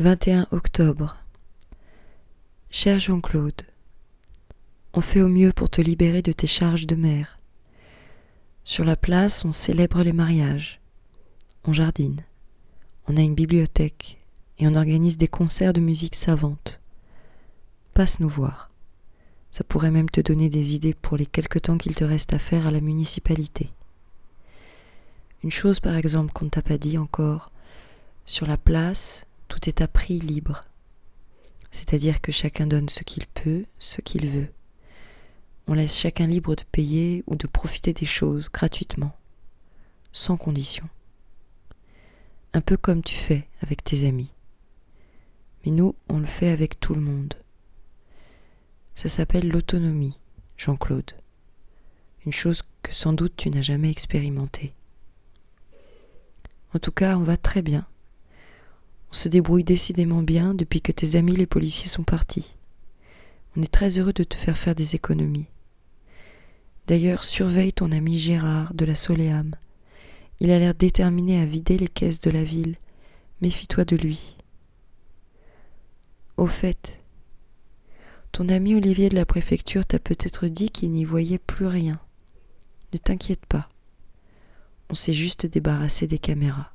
21 octobre. Cher Jean-Claude, on fait au mieux pour te libérer de tes charges de mère. Sur la place, on célèbre les mariages, on jardine, on a une bibliothèque et on organise des concerts de musique savante. Passe nous voir. Ça pourrait même te donner des idées pour les quelques temps qu'il te reste à faire à la municipalité. Une chose par exemple qu'on ne t'a pas dit encore, sur la place, tout est à prix libre. C'est-à-dire que chacun donne ce qu'il peut, ce qu'il veut. On laisse chacun libre de payer ou de profiter des choses gratuitement, sans condition. Un peu comme tu fais avec tes amis. Mais nous, on le fait avec tout le monde. Ça s'appelle l'autonomie, Jean-Claude. Une chose que sans doute tu n'as jamais expérimentée. En tout cas, on va très bien. On se débrouille décidément bien depuis que tes amis les policiers sont partis. On est très heureux de te faire faire des économies. D'ailleurs, surveille ton ami Gérard de la Soléam. Il a l'air déterminé à vider les caisses de la ville. Méfie-toi de lui. Au fait, ton ami Olivier de la préfecture t'a peut-être dit qu'il n'y voyait plus rien. Ne t'inquiète pas. On s'est juste débarrassé des caméras.